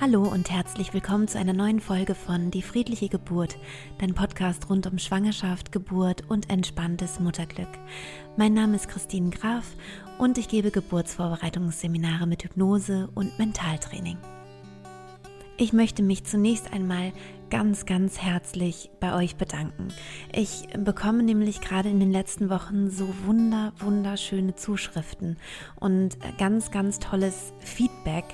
Hallo und herzlich willkommen zu einer neuen Folge von Die friedliche Geburt, dein Podcast rund um Schwangerschaft, Geburt und entspanntes Mutterglück. Mein Name ist Christine Graf und ich gebe Geburtsvorbereitungsseminare mit Hypnose und Mentaltraining. Ich möchte mich zunächst einmal ganz, ganz herzlich bei euch bedanken. Ich bekomme nämlich gerade in den letzten Wochen so wunder, wunderschöne Zuschriften und ganz, ganz tolles Feedback,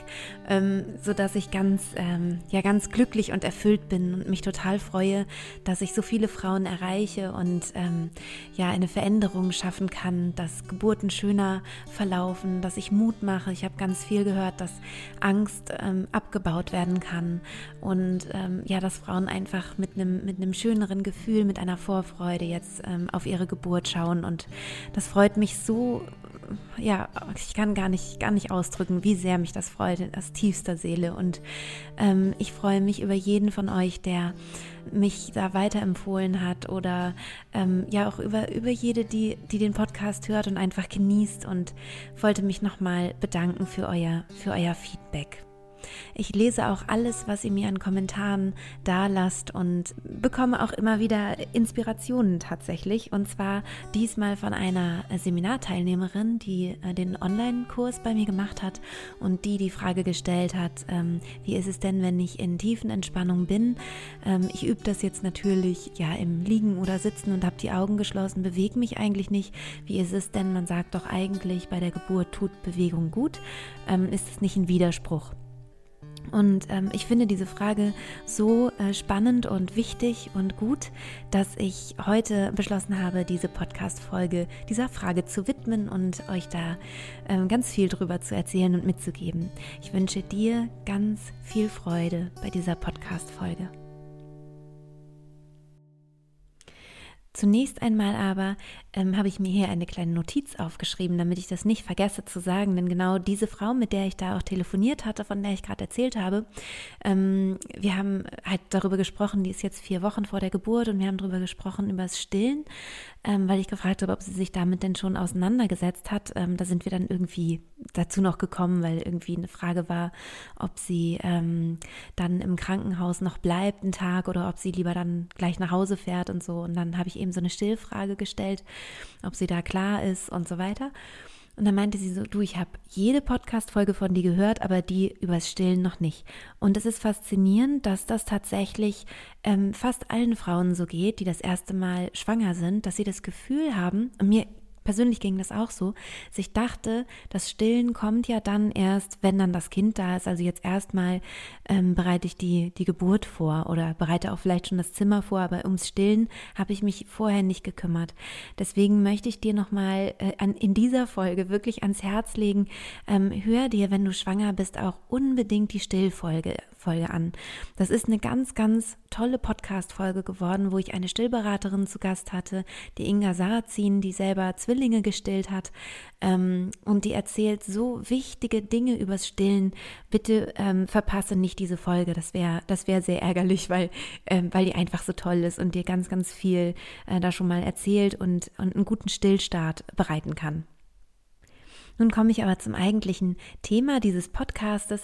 ähm, so dass ich ganz, ähm, ja, ganz glücklich und erfüllt bin und mich total freue, dass ich so viele Frauen erreiche und ähm, ja, eine Veränderung schaffen kann, dass Geburten schöner verlaufen, dass ich Mut mache. Ich habe ganz viel gehört, dass Angst ähm, abgebaut werden kann und ähm, ja, dass Frauen Frauen einfach mit einem mit einem schöneren Gefühl, mit einer Vorfreude jetzt ähm, auf ihre Geburt schauen. Und das freut mich so, ja, ich kann gar nicht, gar nicht ausdrücken, wie sehr mich das freut, aus tiefster Seele. Und ähm, ich freue mich über jeden von euch, der mich da weiterempfohlen hat oder ähm, ja auch über, über jede, die, die den Podcast hört und einfach genießt und wollte mich nochmal bedanken für euer, für euer Feedback. Ich lese auch alles, was ihr mir an Kommentaren da lasst und bekomme auch immer wieder Inspirationen tatsächlich. Und zwar diesmal von einer Seminarteilnehmerin, die äh, den Online-Kurs bei mir gemacht hat und die die Frage gestellt hat, ähm, wie ist es denn, wenn ich in tiefen Entspannung bin? Ähm, ich übe das jetzt natürlich ja im Liegen oder Sitzen und habe die Augen geschlossen, bewege mich eigentlich nicht. Wie ist es denn? Man sagt doch eigentlich, bei der Geburt tut Bewegung gut. Ähm, ist es nicht ein Widerspruch? Und ähm, ich finde diese Frage so äh, spannend und wichtig und gut, dass ich heute beschlossen habe, diese Podcast-Folge dieser Frage zu widmen und euch da ähm, ganz viel drüber zu erzählen und mitzugeben. Ich wünsche dir ganz viel Freude bei dieser Podcast-Folge. Zunächst einmal aber ähm, habe ich mir hier eine kleine Notiz aufgeschrieben, damit ich das nicht vergesse zu sagen, denn genau diese Frau, mit der ich da auch telefoniert hatte, von der ich gerade erzählt habe, ähm, wir haben halt darüber gesprochen, die ist jetzt vier Wochen vor der Geburt und wir haben darüber gesprochen, über das Stillen, ähm, weil ich gefragt habe, ob sie sich damit denn schon auseinandergesetzt hat. Ähm, da sind wir dann irgendwie dazu noch gekommen, weil irgendwie eine Frage war, ob sie ähm, dann im Krankenhaus noch bleibt einen Tag oder ob sie lieber dann gleich nach Hause fährt und so. Und dann habe ich eben so eine Stillfrage gestellt, ob sie da klar ist und so weiter. Und dann meinte sie so, du, ich habe jede Podcast-Folge von dir gehört, aber die übers Stillen noch nicht. Und es ist faszinierend, dass das tatsächlich ähm, fast allen Frauen so geht, die das erste Mal schwanger sind, dass sie das Gefühl haben, mir persönlich ging das auch so, ich dachte, das Stillen kommt ja dann erst, wenn dann das Kind da ist. Also jetzt erstmal ähm, bereite ich die, die Geburt vor oder bereite auch vielleicht schon das Zimmer vor, aber ums Stillen habe ich mich vorher nicht gekümmert. Deswegen möchte ich dir nochmal äh, an, in dieser Folge wirklich ans Herz legen, ähm, hör dir, wenn du schwanger bist, auch unbedingt die Stillfolge Folge an. Das ist eine ganz, ganz tolle Podcast-Folge geworden, wo ich eine Stillberaterin zu Gast hatte, die Inga Sarazin, die selber Zwillinge gestillt hat. Ähm, und die erzählt so wichtige Dinge übers Stillen. Bitte ähm, verpasse nicht diese Folge. Das wäre das wäre sehr ärgerlich, weil, ähm, weil die einfach so toll ist und dir ganz, ganz viel äh, da schon mal erzählt und, und einen guten Stillstart bereiten kann. Nun komme ich aber zum eigentlichen Thema dieses Podcastes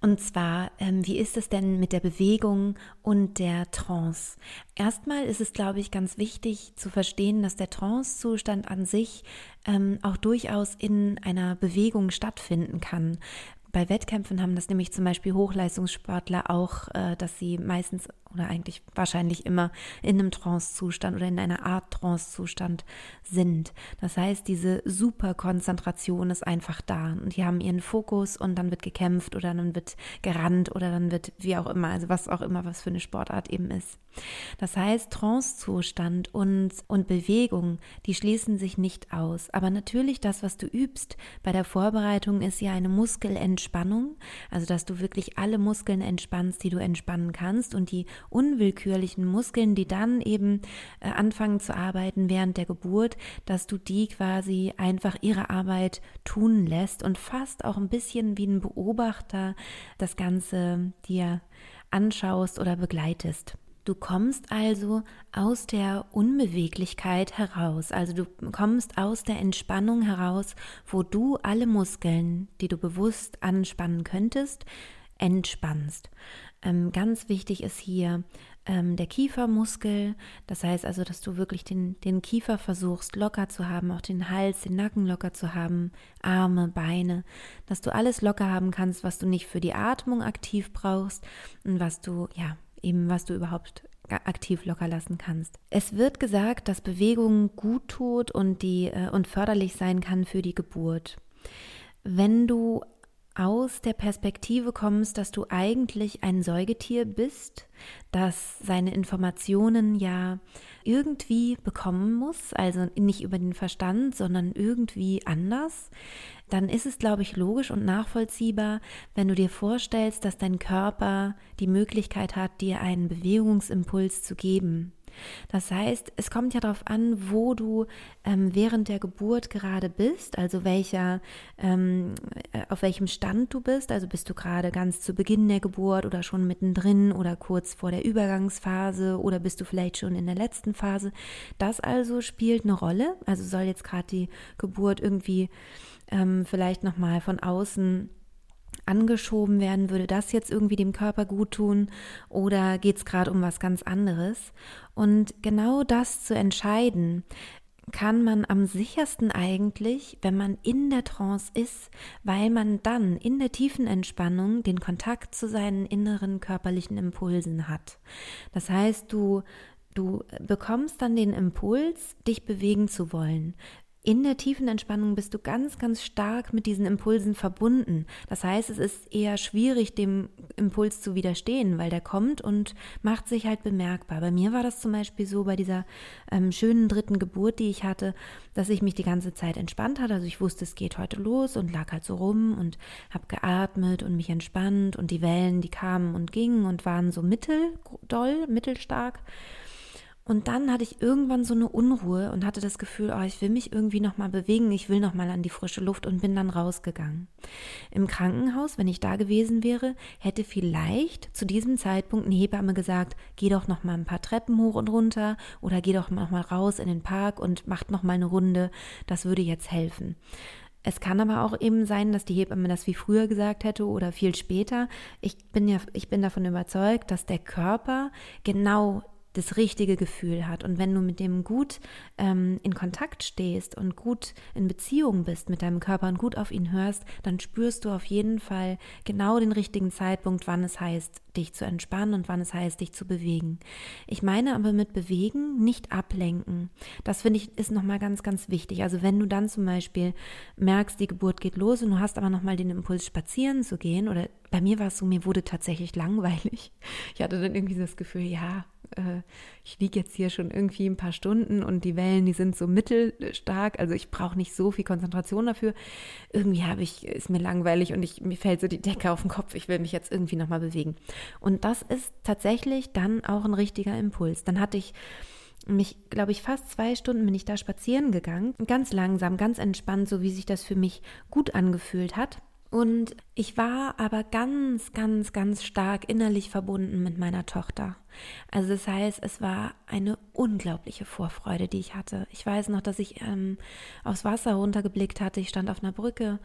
und zwar, ähm, wie ist es denn mit der Bewegung und der Trance? Erstmal ist es, glaube ich, ganz wichtig zu verstehen, dass der Trance-Zustand an sich ähm, auch durchaus in einer Bewegung stattfinden kann. Bei Wettkämpfen haben das nämlich zum Beispiel Hochleistungssportler auch, äh, dass sie meistens oder eigentlich wahrscheinlich immer in einem Trance-Zustand oder in einer Art Trance-Zustand sind. Das heißt, diese Superkonzentration ist einfach da und die haben ihren Fokus und dann wird gekämpft oder dann wird gerannt oder dann wird wie auch immer, also was auch immer, was für eine Sportart eben ist. Das heißt, Trance-Zustand und, und Bewegung, die schließen sich nicht aus. Aber natürlich das, was du übst bei der Vorbereitung, ist ja eine Muskelentspannung, also dass du wirklich alle Muskeln entspannst, die du entspannen kannst und die unwillkürlichen Muskeln, die dann eben äh, anfangen zu arbeiten während der Geburt, dass du die quasi einfach ihre Arbeit tun lässt und fast auch ein bisschen wie ein Beobachter das Ganze dir anschaust oder begleitest. Du kommst also aus der Unbeweglichkeit heraus, also du kommst aus der Entspannung heraus, wo du alle Muskeln, die du bewusst anspannen könntest, entspannst. Ähm, ganz wichtig ist hier ähm, der Kiefermuskel. Das heißt also, dass du wirklich den, den Kiefer versuchst locker zu haben, auch den Hals, den Nacken locker zu haben, Arme, Beine, dass du alles locker haben kannst, was du nicht für die Atmung aktiv brauchst und was du, ja, eben was du überhaupt aktiv locker lassen kannst. Es wird gesagt, dass Bewegung gut tut und, die, äh, und förderlich sein kann für die Geburt. Wenn du aus der Perspektive kommst, dass du eigentlich ein Säugetier bist, das seine Informationen ja irgendwie bekommen muss, also nicht über den Verstand, sondern irgendwie anders, dann ist es, glaube ich, logisch und nachvollziehbar, wenn du dir vorstellst, dass dein Körper die Möglichkeit hat, dir einen Bewegungsimpuls zu geben. Das heißt, es kommt ja darauf an, wo du ähm, während der Geburt gerade bist, also welcher, ähm, äh, auf welchem Stand du bist. Also bist du gerade ganz zu Beginn der Geburt oder schon mittendrin oder kurz vor der Übergangsphase oder bist du vielleicht schon in der letzten Phase. Das also spielt eine Rolle. Also soll jetzt gerade die Geburt irgendwie ähm, vielleicht nochmal von außen angeschoben werden, würde das jetzt irgendwie dem Körper gut tun oder geht es gerade um was ganz anderes? Und genau das zu entscheiden, kann man am sichersten eigentlich, wenn man in der Trance ist, weil man dann in der tiefen Entspannung den Kontakt zu seinen inneren körperlichen Impulsen hat. Das heißt, du Du bekommst dann den Impuls, dich bewegen zu wollen in der tiefen Entspannung bist du ganz, ganz stark mit diesen Impulsen verbunden. Das heißt, es ist eher schwierig, dem Impuls zu widerstehen, weil der kommt und macht sich halt bemerkbar. Bei mir war das zum Beispiel so bei dieser ähm, schönen dritten Geburt, die ich hatte, dass ich mich die ganze Zeit entspannt hatte. Also ich wusste, es geht heute los und lag halt so rum und habe geatmet und mich entspannt und die Wellen, die kamen und gingen und waren so mitteldoll, mittelstark. Und dann hatte ich irgendwann so eine Unruhe und hatte das Gefühl, oh, ich will mich irgendwie noch mal bewegen, ich will noch mal an die frische Luft und bin dann rausgegangen. Im Krankenhaus, wenn ich da gewesen wäre, hätte vielleicht zu diesem Zeitpunkt eine Hebamme gesagt, geh doch noch mal ein paar Treppen hoch und runter oder geh doch noch mal raus in den Park und mach noch mal eine Runde, das würde jetzt helfen. Es kann aber auch eben sein, dass die Hebamme das wie früher gesagt hätte oder viel später. Ich bin ja, ich bin davon überzeugt, dass der Körper genau das richtige Gefühl hat. Und wenn du mit dem gut ähm, in Kontakt stehst und gut in Beziehung bist mit deinem Körper und gut auf ihn hörst, dann spürst du auf jeden Fall genau den richtigen Zeitpunkt, wann es heißt, dich zu entspannen und wann es heißt, dich zu bewegen. Ich meine aber mit bewegen nicht ablenken. Das finde ich ist nochmal ganz, ganz wichtig. Also wenn du dann zum Beispiel merkst, die Geburt geht los und du hast aber nochmal den Impuls, spazieren zu gehen oder bei mir war es so, mir wurde tatsächlich langweilig. Ich hatte dann irgendwie das Gefühl, ja, äh, ich liege jetzt hier schon irgendwie ein paar Stunden und die Wellen, die sind so mittelstark, also ich brauche nicht so viel Konzentration dafür. Irgendwie habe ich, ist mir langweilig und ich, mir fällt so die Decke auf den Kopf, ich will mich jetzt irgendwie nochmal bewegen. Und das ist tatsächlich dann auch ein richtiger Impuls. Dann hatte ich mich, glaube ich, fast zwei Stunden bin ich da spazieren gegangen. Ganz langsam, ganz entspannt, so wie sich das für mich gut angefühlt hat. Und ich war aber ganz, ganz, ganz stark innerlich verbunden mit meiner Tochter. Also das heißt, es war eine unglaubliche Vorfreude, die ich hatte. Ich weiß noch, dass ich ähm, aufs Wasser runtergeblickt hatte. Ich stand auf einer Brücke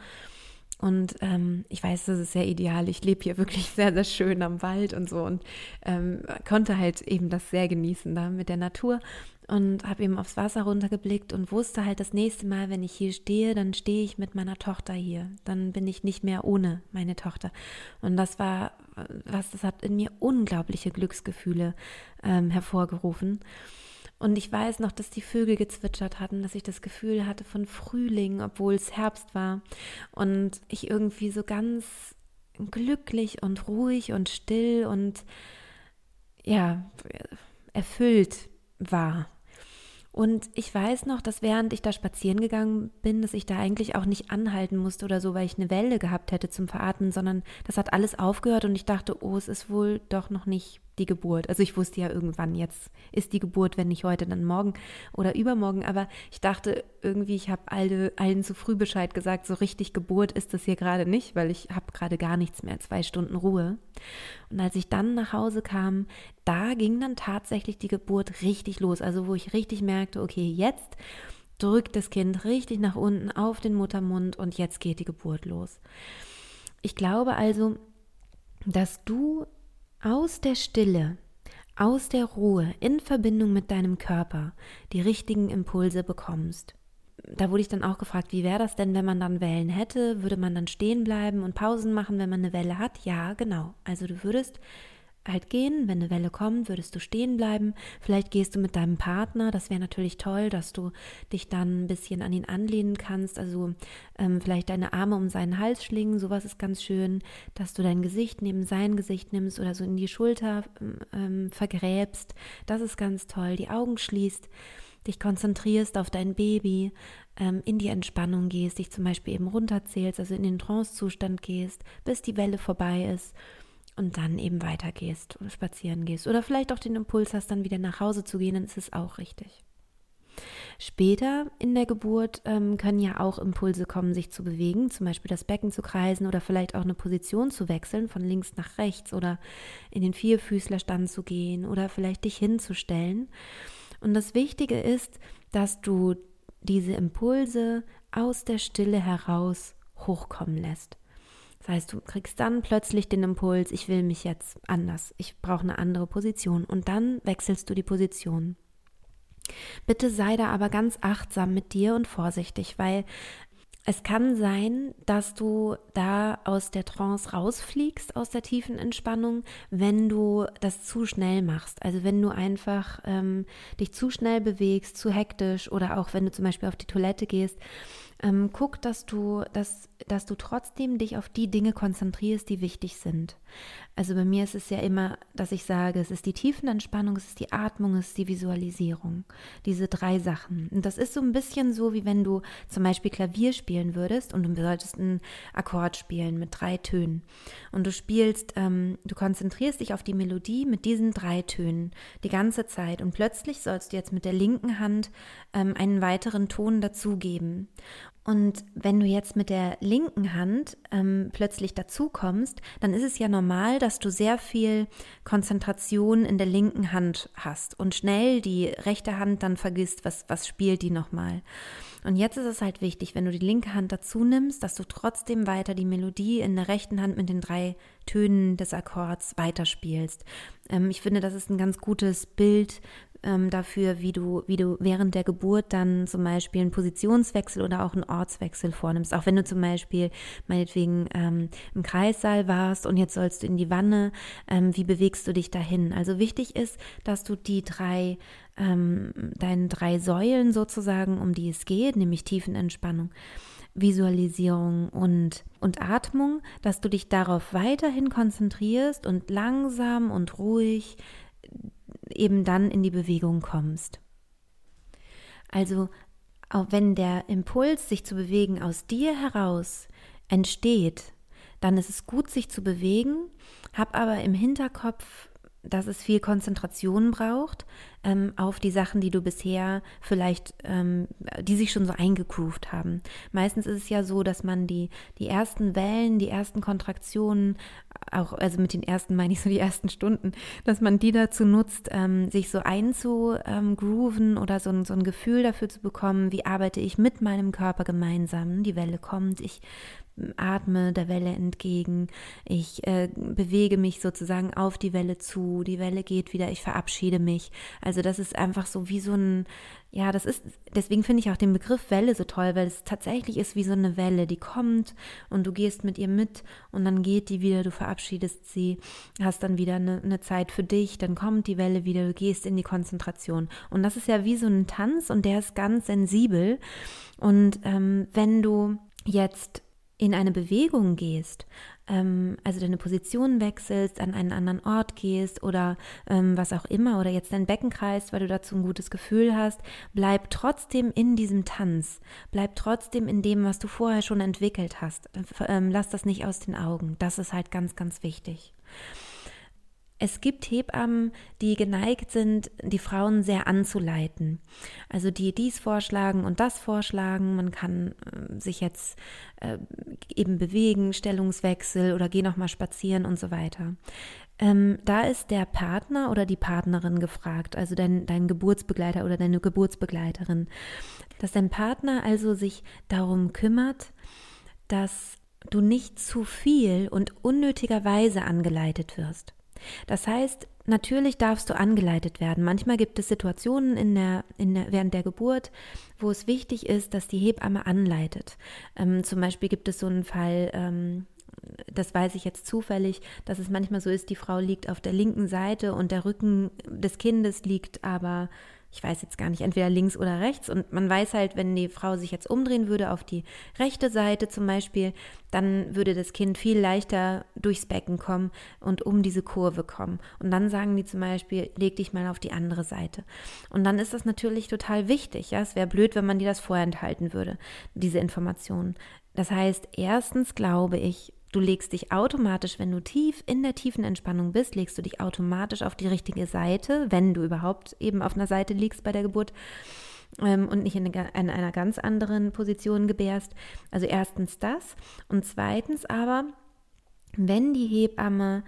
und ähm, ich weiß, das ist sehr ideal. Ich lebe hier wirklich sehr, sehr schön am Wald und so und ähm, konnte halt eben das sehr genießen da mit der Natur und habe eben aufs Wasser runtergeblickt und wusste halt das nächste Mal, wenn ich hier stehe, dann stehe ich mit meiner Tochter hier. Dann bin ich nicht mehr ohne meine Tochter. Und das war was, das hat in mir unglaubliche Glücksgefühle ähm, hervorgerufen. Und ich weiß noch, dass die Vögel gezwitschert hatten, dass ich das Gefühl hatte von Frühling, obwohl es Herbst war. Und ich irgendwie so ganz glücklich und ruhig und still und ja, erfüllt war. Und ich weiß noch, dass während ich da spazieren gegangen bin, dass ich da eigentlich auch nicht anhalten musste oder so, weil ich eine Welle gehabt hätte zum Veratmen, sondern das hat alles aufgehört und ich dachte, oh, es ist wohl doch noch nicht die Geburt. Also ich wusste ja irgendwann, jetzt ist die Geburt, wenn nicht heute, dann morgen oder übermorgen. Aber ich dachte irgendwie, ich habe alle, allen zu früh Bescheid gesagt, so richtig Geburt ist das hier gerade nicht, weil ich habe gerade gar nichts mehr, zwei Stunden Ruhe. Und als ich dann nach Hause kam, da ging dann tatsächlich die Geburt richtig los. Also wo ich richtig merkte, okay, jetzt drückt das Kind richtig nach unten auf den Muttermund und jetzt geht die Geburt los. Ich glaube also, dass du aus der Stille, aus der Ruhe in Verbindung mit deinem Körper die richtigen Impulse bekommst. Da wurde ich dann auch gefragt, wie wäre das denn, wenn man dann Wellen hätte? Würde man dann stehen bleiben und Pausen machen, wenn man eine Welle hat? Ja, genau. Also du würdest halt gehen. Wenn eine Welle kommt, würdest du stehen bleiben. Vielleicht gehst du mit deinem Partner. Das wäre natürlich toll, dass du dich dann ein bisschen an ihn anlehnen kannst. Also ähm, vielleicht deine Arme um seinen Hals schlingen. Sowas ist ganz schön, dass du dein Gesicht neben sein Gesicht nimmst oder so in die Schulter ähm, vergräbst. Das ist ganz toll. Die Augen schließt dich konzentrierst auf dein Baby, ähm, in die Entspannung gehst, dich zum Beispiel eben runterzählst, also in den Trance-Zustand gehst, bis die Welle vorbei ist und dann eben weitergehst oder spazieren gehst oder vielleicht auch den Impuls hast, dann wieder nach Hause zu gehen, dann ist es auch richtig. Später in der Geburt ähm, können ja auch Impulse kommen, sich zu bewegen, zum Beispiel das Becken zu kreisen oder vielleicht auch eine Position zu wechseln, von links nach rechts oder in den Vierfüßlerstand zu gehen oder vielleicht dich hinzustellen. Und das Wichtige ist, dass du diese Impulse aus der Stille heraus hochkommen lässt. Das heißt, du kriegst dann plötzlich den Impuls, ich will mich jetzt anders, ich brauche eine andere Position und dann wechselst du die Position. Bitte sei da aber ganz achtsam mit dir und vorsichtig, weil es kann sein, dass du da aus der Trance rausfliegst, aus der tiefen Entspannung, wenn du das zu schnell machst. Also wenn du einfach ähm, dich zu schnell bewegst, zu hektisch oder auch wenn du zum Beispiel auf die Toilette gehst ähm, guck, dass du, dass, dass du trotzdem dich auf die Dinge konzentrierst, die wichtig sind. Also bei mir ist es ja immer, dass ich sage, es ist die Tiefenentspannung, es ist die Atmung, es ist die Visualisierung. Diese drei Sachen. Und das ist so ein bisschen so, wie wenn du zum Beispiel Klavier spielen würdest und du solltest einen Akkord spielen mit drei Tönen. Und du spielst, ähm, du konzentrierst dich auf die Melodie mit diesen drei Tönen die ganze Zeit. Und plötzlich sollst du jetzt mit der linken Hand ähm, einen weiteren Ton dazugeben. Und wenn du jetzt mit der linken Hand ähm, plötzlich dazu kommst, dann ist es ja normal, dass du sehr viel Konzentration in der linken Hand hast und schnell die rechte Hand dann vergisst, was, was spielt die nochmal. Und jetzt ist es halt wichtig, wenn du die linke Hand dazu nimmst, dass du trotzdem weiter die Melodie in der rechten Hand mit den drei Tönen des Akkords weiterspielst. Ähm, ich finde, das ist ein ganz gutes Bild ähm, dafür, wie du, wie du während der Geburt dann zum Beispiel einen Positionswechsel oder auch einen Ortswechsel vornimmst. Auch wenn du zum Beispiel meinetwegen ähm, im Kreissaal warst und jetzt sollst du in die Wanne, ähm, wie bewegst du dich dahin? Also wichtig ist, dass du die drei ähm, deinen drei Säulen sozusagen, um die es geht, nämlich Tiefenentspannung, Visualisierung und, und Atmung, dass du dich darauf weiterhin konzentrierst und langsam und ruhig eben dann in die Bewegung kommst. Also, auch wenn der Impuls, sich zu bewegen, aus dir heraus entsteht, dann ist es gut, sich zu bewegen, hab aber im Hinterkopf dass es viel Konzentration braucht ähm, auf die Sachen, die du bisher vielleicht, ähm, die sich schon so eingegroovt haben. Meistens ist es ja so, dass man die, die ersten Wellen, die ersten Kontraktionen, auch, also mit den ersten meine ich so die ersten Stunden, dass man die dazu nutzt, ähm, sich so einzugrooven oder so so ein Gefühl dafür zu bekommen, wie arbeite ich mit meinem Körper gemeinsam. Die Welle kommt, ich atme der Welle entgegen, ich äh, bewege mich sozusagen auf die Welle zu, die Welle geht wieder, ich verabschiede mich. Also das ist einfach so wie so ein, ja, das ist, deswegen finde ich auch den Begriff Welle so toll, weil es tatsächlich ist wie so eine Welle, die kommt und du gehst mit ihr mit und dann geht die wieder, du verabschiedest sie, hast dann wieder eine, eine Zeit für dich, dann kommt die Welle wieder, du gehst in die Konzentration. Und das ist ja wie so ein Tanz und der ist ganz sensibel. Und ähm, wenn du jetzt in eine Bewegung gehst, ähm, also deine Position wechselst, an einen anderen Ort gehst oder ähm, was auch immer oder jetzt dein Becken kreist, weil du dazu ein gutes Gefühl hast, bleib trotzdem in diesem Tanz, bleib trotzdem in dem, was du vorher schon entwickelt hast. Ähm, lass das nicht aus den Augen. Das ist halt ganz, ganz wichtig. Es gibt Hebammen, die geneigt sind, die Frauen sehr anzuleiten. Also die dies vorschlagen und das vorschlagen. Man kann äh, sich jetzt äh, eben bewegen, Stellungswechsel oder geh noch mal spazieren und so weiter. Ähm, da ist der Partner oder die Partnerin gefragt, also dein, dein Geburtsbegleiter oder deine Geburtsbegleiterin, dass dein Partner also sich darum kümmert, dass du nicht zu viel und unnötigerweise angeleitet wirst. Das heißt, natürlich darfst du angeleitet werden. Manchmal gibt es Situationen in der, in der, während der Geburt, wo es wichtig ist, dass die Hebamme anleitet. Ähm, zum Beispiel gibt es so einen Fall, ähm, das weiß ich jetzt zufällig, dass es manchmal so ist, die Frau liegt auf der linken Seite und der Rücken des Kindes liegt aber ich weiß jetzt gar nicht, entweder links oder rechts. Und man weiß halt, wenn die Frau sich jetzt umdrehen würde auf die rechte Seite zum Beispiel, dann würde das Kind viel leichter durchs Becken kommen und um diese Kurve kommen. Und dann sagen die zum Beispiel, leg dich mal auf die andere Seite. Und dann ist das natürlich total wichtig. Ja, es wäre blöd, wenn man dir das vorenthalten würde, diese Informationen. Das heißt, erstens glaube ich, Du legst dich automatisch, wenn du tief in der tiefen Entspannung bist, legst du dich automatisch auf die richtige Seite, wenn du überhaupt eben auf einer Seite liegst bei der Geburt ähm, und nicht in, eine, in einer ganz anderen Position gebärst. Also erstens das. Und zweitens aber, wenn die Hebamme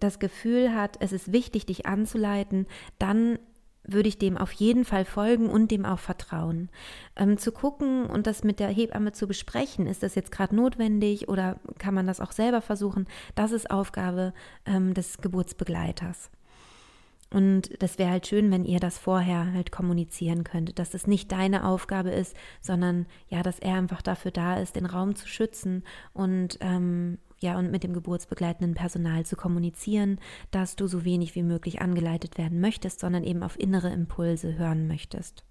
das Gefühl hat, es ist wichtig, dich anzuleiten, dann würde ich dem auf jeden Fall folgen und dem auch vertrauen. Ähm, zu gucken und das mit der Hebamme zu besprechen, ist das jetzt gerade notwendig oder kann man das auch selber versuchen, das ist Aufgabe ähm, des Geburtsbegleiters. Und das wäre halt schön, wenn ihr das vorher halt kommunizieren könntet, dass es nicht deine Aufgabe ist, sondern ja, dass er einfach dafür da ist, den Raum zu schützen und ähm, ja, und mit dem geburtsbegleitenden Personal zu kommunizieren, dass du so wenig wie möglich angeleitet werden möchtest, sondern eben auf innere Impulse hören möchtest.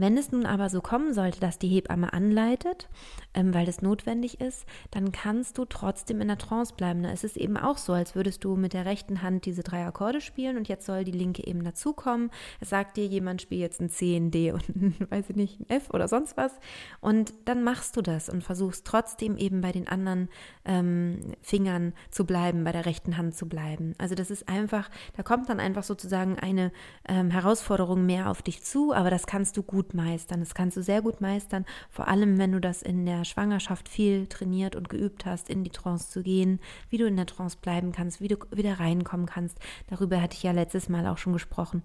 Wenn es nun aber so kommen sollte, dass die Hebamme anleitet, ähm, weil das notwendig ist, dann kannst du trotzdem in der Trance bleiben. Es ist eben auch so, als würdest du mit der rechten Hand diese drei Akkorde spielen und jetzt soll die linke eben dazukommen. Es sagt dir, jemand spielt jetzt ein C, ein D und ein, weiß ich nicht, ein F oder sonst was. Und dann machst du das und versuchst trotzdem eben bei den anderen ähm, Fingern zu bleiben, bei der rechten Hand zu bleiben. Also das ist einfach, da kommt dann einfach sozusagen eine ähm, Herausforderung mehr auf dich zu, aber das kannst du gut meistern. Das kannst du sehr gut meistern, vor allem wenn du das in der Schwangerschaft viel trainiert und geübt hast, in die Trance zu gehen, wie du in der Trance bleiben kannst, wie du wieder reinkommen kannst. Darüber hatte ich ja letztes Mal auch schon gesprochen.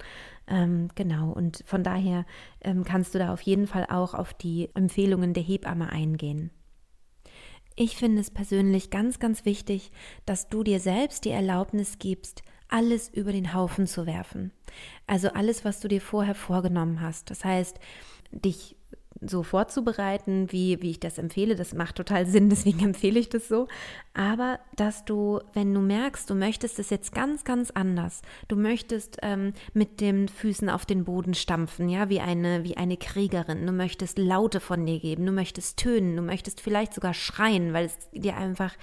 Ähm, genau, und von daher ähm, kannst du da auf jeden Fall auch auf die Empfehlungen der Hebamme eingehen. Ich finde es persönlich ganz, ganz wichtig, dass du dir selbst die Erlaubnis gibst, alles über den Haufen zu werfen. Also alles, was du dir vorher vorgenommen hast. Das heißt, dich so vorzubereiten, wie, wie ich das empfehle. Das macht total Sinn, deswegen empfehle ich das so. Aber dass du, wenn du merkst, du möchtest es jetzt ganz, ganz anders, du möchtest ähm, mit den Füßen auf den Boden stampfen, ja, wie eine, wie eine Kriegerin, du möchtest Laute von dir geben, du möchtest tönen, du möchtest vielleicht sogar schreien, weil es dir einfach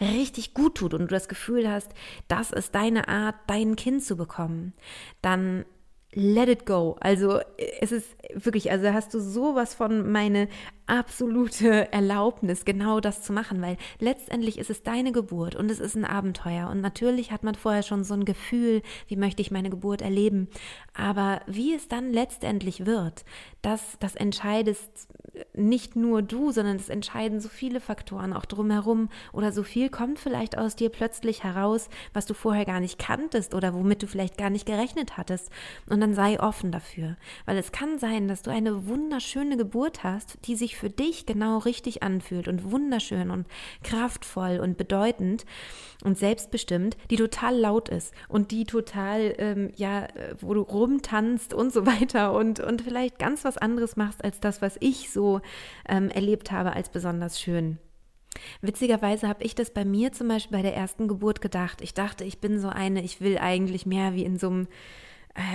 richtig gut tut und du das Gefühl hast, das ist deine Art, dein Kind zu bekommen, dann let it go. Also es ist wirklich, also hast du sowas von meine absolute Erlaubnis, genau das zu machen, weil letztendlich ist es deine Geburt und es ist ein Abenteuer. Und natürlich hat man vorher schon so ein Gefühl, wie möchte ich meine Geburt erleben. Aber wie es dann letztendlich wird, das, das entscheidest nicht nur du, sondern es entscheiden so viele Faktoren auch drumherum oder so viel kommt vielleicht aus dir plötzlich heraus, was du vorher gar nicht kanntest oder womit du vielleicht gar nicht gerechnet hattest. Und dann sei offen dafür, weil es kann sein, dass du eine wunderschöne Geburt hast, die sich für dich genau richtig anfühlt und wunderschön und kraftvoll und bedeutend und selbstbestimmt, die total laut ist und die total, ähm, ja, wo du rumtanzt und so weiter und, und vielleicht ganz was anderes machst als das, was ich so ähm, erlebt habe als besonders schön. Witzigerweise habe ich das bei mir zum Beispiel bei der ersten Geburt gedacht. Ich dachte, ich bin so eine, ich will eigentlich mehr wie in so einem äh,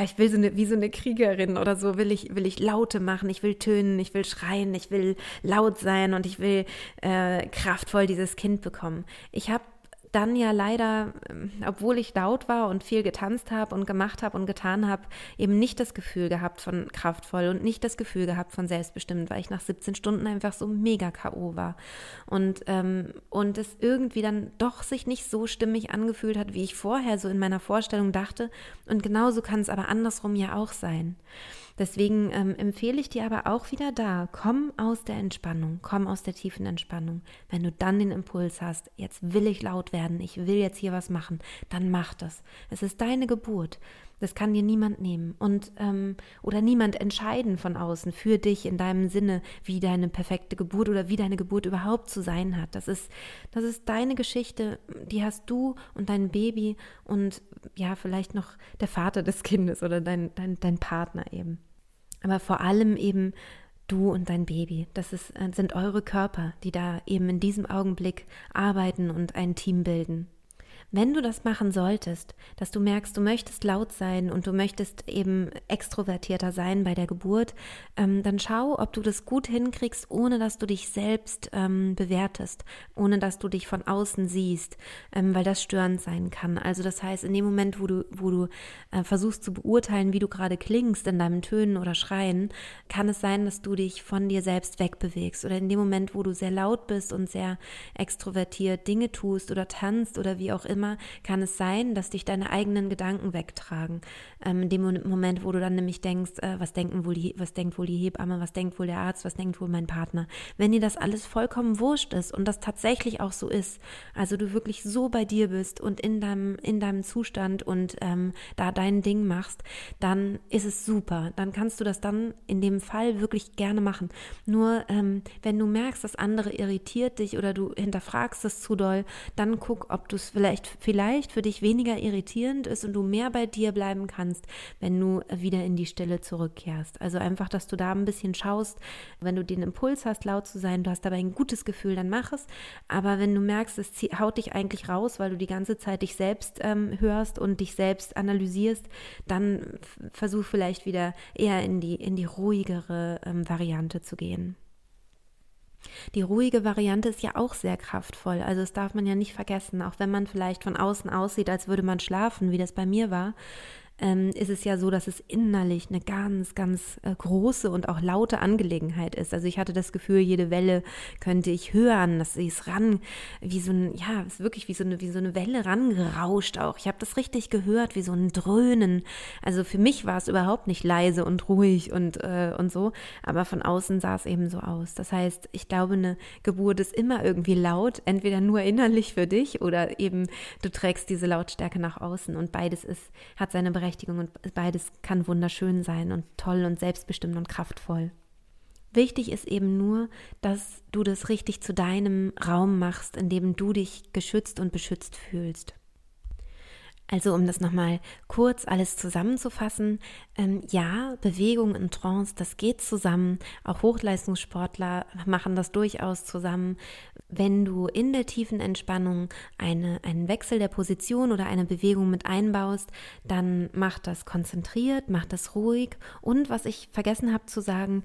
ich will so eine, wie so eine Kriegerin oder so, will ich, will ich Laute machen, ich will tönen, ich will schreien, ich will laut sein und ich will äh, kraftvoll dieses Kind bekommen. Ich habe dann ja leider, ähm, obwohl ich laut war und viel getanzt habe und gemacht habe und getan habe, eben nicht das Gefühl gehabt von kraftvoll und nicht das Gefühl gehabt von selbstbestimmt, weil ich nach 17 Stunden einfach so mega K.O. war. Und, ähm, und es irgendwie dann doch sich nicht so stimmig angefühlt hat, wie ich vorher so in meiner Vorstellung dachte. Und genauso kann es aber andersrum ja auch sein. Deswegen ähm, empfehle ich dir aber auch wieder da, komm aus der Entspannung, komm aus der tiefen Entspannung. Wenn du dann den Impuls hast, jetzt will ich laut werden, ich will jetzt hier was machen, dann mach das. Es ist deine Geburt. Das kann dir niemand nehmen und ähm, oder niemand entscheiden von außen für dich in deinem Sinne, wie deine perfekte Geburt oder wie deine Geburt überhaupt zu sein hat. Das ist, das ist deine Geschichte, die hast du und dein Baby und ja, vielleicht noch der Vater des Kindes oder dein, dein, dein Partner eben. Aber vor allem eben du und dein Baby. Das ist, äh, sind eure Körper, die da eben in diesem Augenblick arbeiten und ein Team bilden. Wenn du das machen solltest, dass du merkst, du möchtest laut sein und du möchtest eben extrovertierter sein bei der Geburt, ähm, dann schau, ob du das gut hinkriegst, ohne dass du dich selbst ähm, bewertest, ohne dass du dich von außen siehst, ähm, weil das störend sein kann. Also das heißt, in dem Moment, wo du, wo du äh, versuchst zu beurteilen, wie du gerade klingst in deinem Tönen oder Schreien, kann es sein, dass du dich von dir selbst wegbewegst. Oder in dem Moment, wo du sehr laut bist und sehr extrovertiert Dinge tust oder tanzt oder wie auch immer, immer, kann es sein, dass dich deine eigenen Gedanken wegtragen. Ähm, in dem Moment, wo du dann nämlich denkst, äh, was denken wohl die, was denkt wohl die Hebamme, was denkt wohl der Arzt, was denkt wohl mein Partner. Wenn dir das alles vollkommen wurscht ist und das tatsächlich auch so ist, also du wirklich so bei dir bist und in deinem, in deinem Zustand und ähm, da dein Ding machst, dann ist es super. Dann kannst du das dann in dem Fall wirklich gerne machen. Nur ähm, wenn du merkst, dass andere irritiert dich oder du hinterfragst es zu doll, dann guck, ob du es vielleicht vielleicht für dich weniger irritierend ist und du mehr bei dir bleiben kannst, wenn du wieder in die Stille zurückkehrst. Also einfach, dass du da ein bisschen schaust, wenn du den Impuls hast, laut zu sein, du hast dabei ein gutes Gefühl, dann mach es. Aber wenn du merkst, es haut dich eigentlich raus, weil du die ganze Zeit dich selbst ähm, hörst und dich selbst analysierst, dann versuch vielleicht wieder eher in die, in die ruhigere ähm, Variante zu gehen. Die ruhige Variante ist ja auch sehr kraftvoll. Also das darf man ja nicht vergessen. Auch wenn man vielleicht von außen aussieht, als würde man schlafen, wie das bei mir war, ähm, ist es ja so, dass es innerlich eine ganz, ganz äh, große und auch laute Angelegenheit ist. Also ich hatte das Gefühl, jede Welle könnte ich hören, dass sie es ran, wie so ein, ja, es ist wirklich wie so eine, wie so eine Welle rangerauscht auch. Ich habe das richtig gehört, wie so ein Dröhnen. Also für mich war es überhaupt nicht leise und ruhig und, äh, und so, aber von außen sah es eben so aus. Das heißt, ich glaube, eine Geburt ist immer irgendwie laut, entweder nur innerlich für dich oder eben du trägst diese Lautstärke nach außen und beides ist, hat seine Berechtigung Gleichberechtigung und beides kann wunderschön sein und toll und selbstbestimmt und kraftvoll. Wichtig ist eben nur, dass du das richtig zu deinem Raum machst, in dem du dich geschützt und beschützt fühlst. Also um das nochmal kurz alles zusammenzufassen, ähm, ja, Bewegung in Trance, das geht zusammen. Auch Hochleistungssportler machen das durchaus zusammen. Wenn du in der tiefen Entspannung eine, einen Wechsel der Position oder eine Bewegung mit einbaust, dann mach das konzentriert, mach das ruhig. Und was ich vergessen habe zu sagen,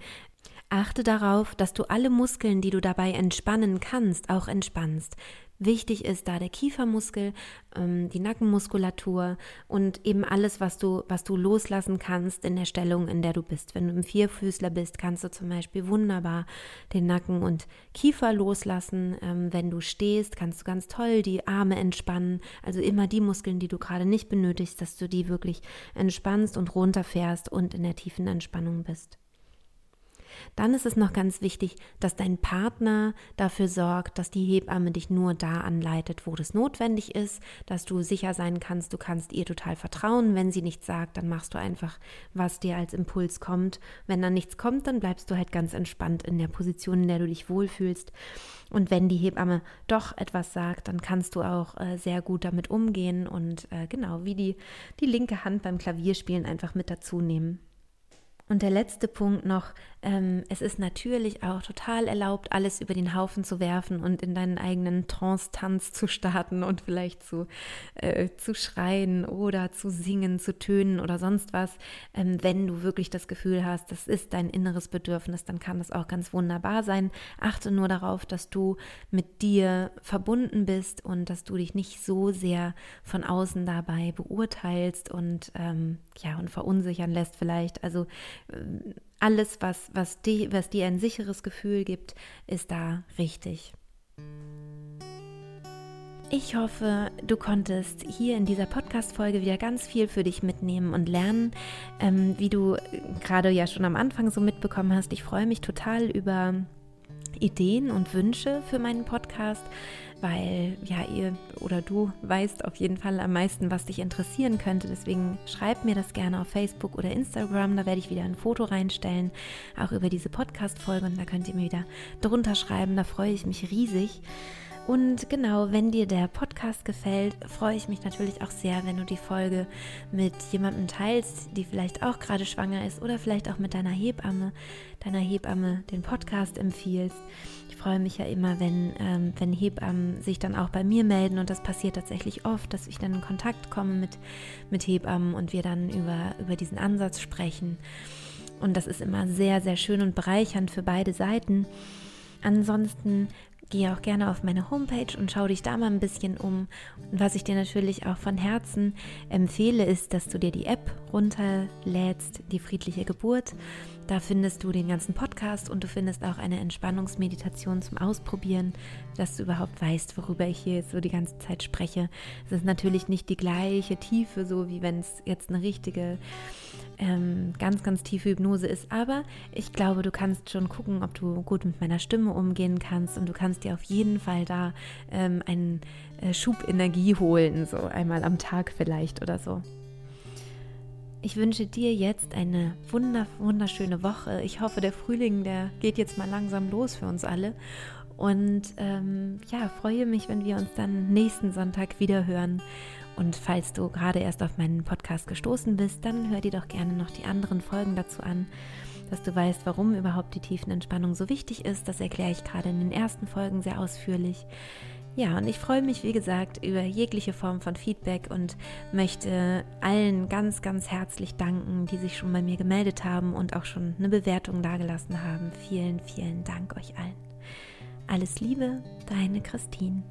Achte darauf, dass du alle Muskeln, die du dabei entspannen kannst, auch entspannst. Wichtig ist da der Kiefermuskel, ähm, die Nackenmuskulatur und eben alles, was du, was du loslassen kannst in der Stellung, in der du bist. Wenn du im Vierfüßler bist, kannst du zum Beispiel wunderbar den Nacken und Kiefer loslassen. Ähm, wenn du stehst, kannst du ganz toll die Arme entspannen. Also immer die Muskeln, die du gerade nicht benötigst, dass du die wirklich entspannst und runterfährst und in der tiefen Entspannung bist. Dann ist es noch ganz wichtig, dass dein Partner dafür sorgt, dass die Hebamme dich nur da anleitet, wo das notwendig ist, dass du sicher sein kannst, du kannst ihr total vertrauen. Wenn sie nichts sagt, dann machst du einfach, was dir als Impuls kommt. Wenn dann nichts kommt, dann bleibst du halt ganz entspannt in der Position, in der du dich wohlfühlst. Und wenn die Hebamme doch etwas sagt, dann kannst du auch äh, sehr gut damit umgehen und äh, genau wie die, die linke Hand beim Klavierspielen einfach mit dazu nehmen. Und der letzte Punkt noch, ähm, es ist natürlich auch total erlaubt, alles über den Haufen zu werfen und in deinen eigenen Trance-Tanz zu starten und vielleicht zu, äh, zu schreien oder zu singen, zu tönen oder sonst was. Ähm, wenn du wirklich das Gefühl hast, das ist dein inneres Bedürfnis, dann kann das auch ganz wunderbar sein. Achte nur darauf, dass du mit dir verbunden bist und dass du dich nicht so sehr von außen dabei beurteilst und ähm, ja und verunsichern lässt vielleicht. Also alles, was, was, die, was dir ein sicheres Gefühl gibt, ist da richtig. Ich hoffe, du konntest hier in dieser Podcast-Folge wieder ganz viel für dich mitnehmen und lernen, ähm, wie du gerade ja schon am Anfang so mitbekommen hast. Ich freue mich total über Ideen und Wünsche für meinen Podcast, weil ja ihr oder du weißt auf jeden Fall am meisten, was dich interessieren könnte. Deswegen schreib mir das gerne auf Facebook oder Instagram. Da werde ich wieder ein Foto reinstellen, auch über diese Podcast-Folge und da könnt ihr mir wieder drunter schreiben. Da freue ich mich riesig. Und genau, wenn dir der Podcast gefällt, freue ich mich natürlich auch sehr, wenn du die Folge mit jemandem teilst, die vielleicht auch gerade schwanger ist oder vielleicht auch mit deiner Hebamme, deiner Hebamme den Podcast empfiehlst. Ich freue mich ja immer, wenn, ähm, wenn Hebammen sich dann auch bei mir melden und das passiert tatsächlich oft, dass ich dann in Kontakt komme mit, mit Hebammen und wir dann über, über diesen Ansatz sprechen. Und das ist immer sehr, sehr schön und bereichernd für beide Seiten. Ansonsten Geh auch gerne auf meine Homepage und schau dich da mal ein bisschen um. Und was ich dir natürlich auch von Herzen empfehle, ist, dass du dir die App runterlädst, die friedliche Geburt. Da findest du den ganzen Podcast und du findest auch eine Entspannungsmeditation zum Ausprobieren, dass du überhaupt weißt, worüber ich hier so die ganze Zeit spreche. Es ist natürlich nicht die gleiche Tiefe, so wie wenn es jetzt eine richtige ähm, ganz, ganz tiefe Hypnose ist. Aber ich glaube, du kannst schon gucken, ob du gut mit meiner Stimme umgehen kannst und du kannst dir auf jeden Fall da ähm, einen äh, Schub Energie holen, so einmal am Tag vielleicht oder so. Ich wünsche dir jetzt eine wunder, wunderschöne Woche. Ich hoffe, der Frühling, der geht jetzt mal langsam los für uns alle. Und ähm, ja, freue mich, wenn wir uns dann nächsten Sonntag wieder hören. Und falls du gerade erst auf meinen Podcast gestoßen bist, dann hör dir doch gerne noch die anderen Folgen dazu an, dass du weißt, warum überhaupt die Tiefenentspannung so wichtig ist. Das erkläre ich gerade in den ersten Folgen sehr ausführlich. Ja, und ich freue mich, wie gesagt, über jegliche Form von Feedback und möchte allen ganz, ganz herzlich danken, die sich schon bei mir gemeldet haben und auch schon eine Bewertung dagelassen haben. Vielen, vielen Dank euch allen. Alles Liebe, deine Christine.